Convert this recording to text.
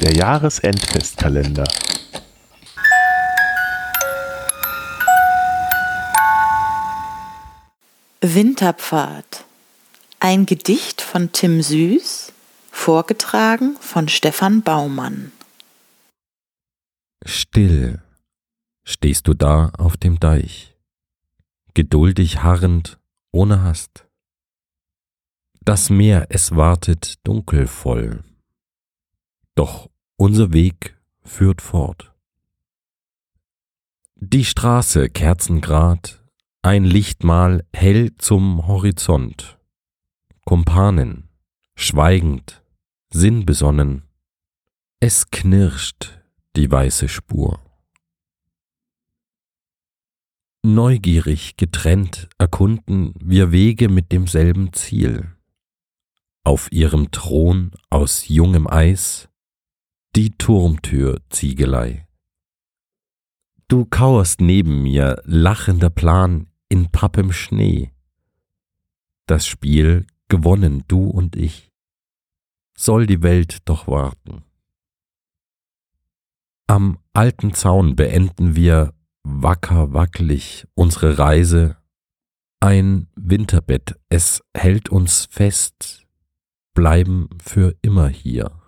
Der Jahresendfestkalender. Winterpfad. Ein Gedicht von Tim Süß, vorgetragen von Stefan Baumann. Still stehst du da auf dem Deich, geduldig harrend, ohne Hast. Das Meer, es wartet dunkelvoll, doch unser Weg führt fort. Die Straße kerzengrad, ein Lichtmal hell zum Horizont. Kumpanen, schweigend, sinnbesonnen, es knirscht die weiße Spur. Neugierig getrennt erkunden wir Wege mit demselben Ziel. Auf ihrem Thron aus jungem Eis die Turmtür Ziegelei. Du kauerst neben mir, lachender Plan in pappem Schnee. Das Spiel gewonnen du und ich. Soll die Welt doch warten. Am alten Zaun beenden wir wacker wackelig unsere Reise. Ein Winterbett, es hält uns fest, bleiben für immer hier.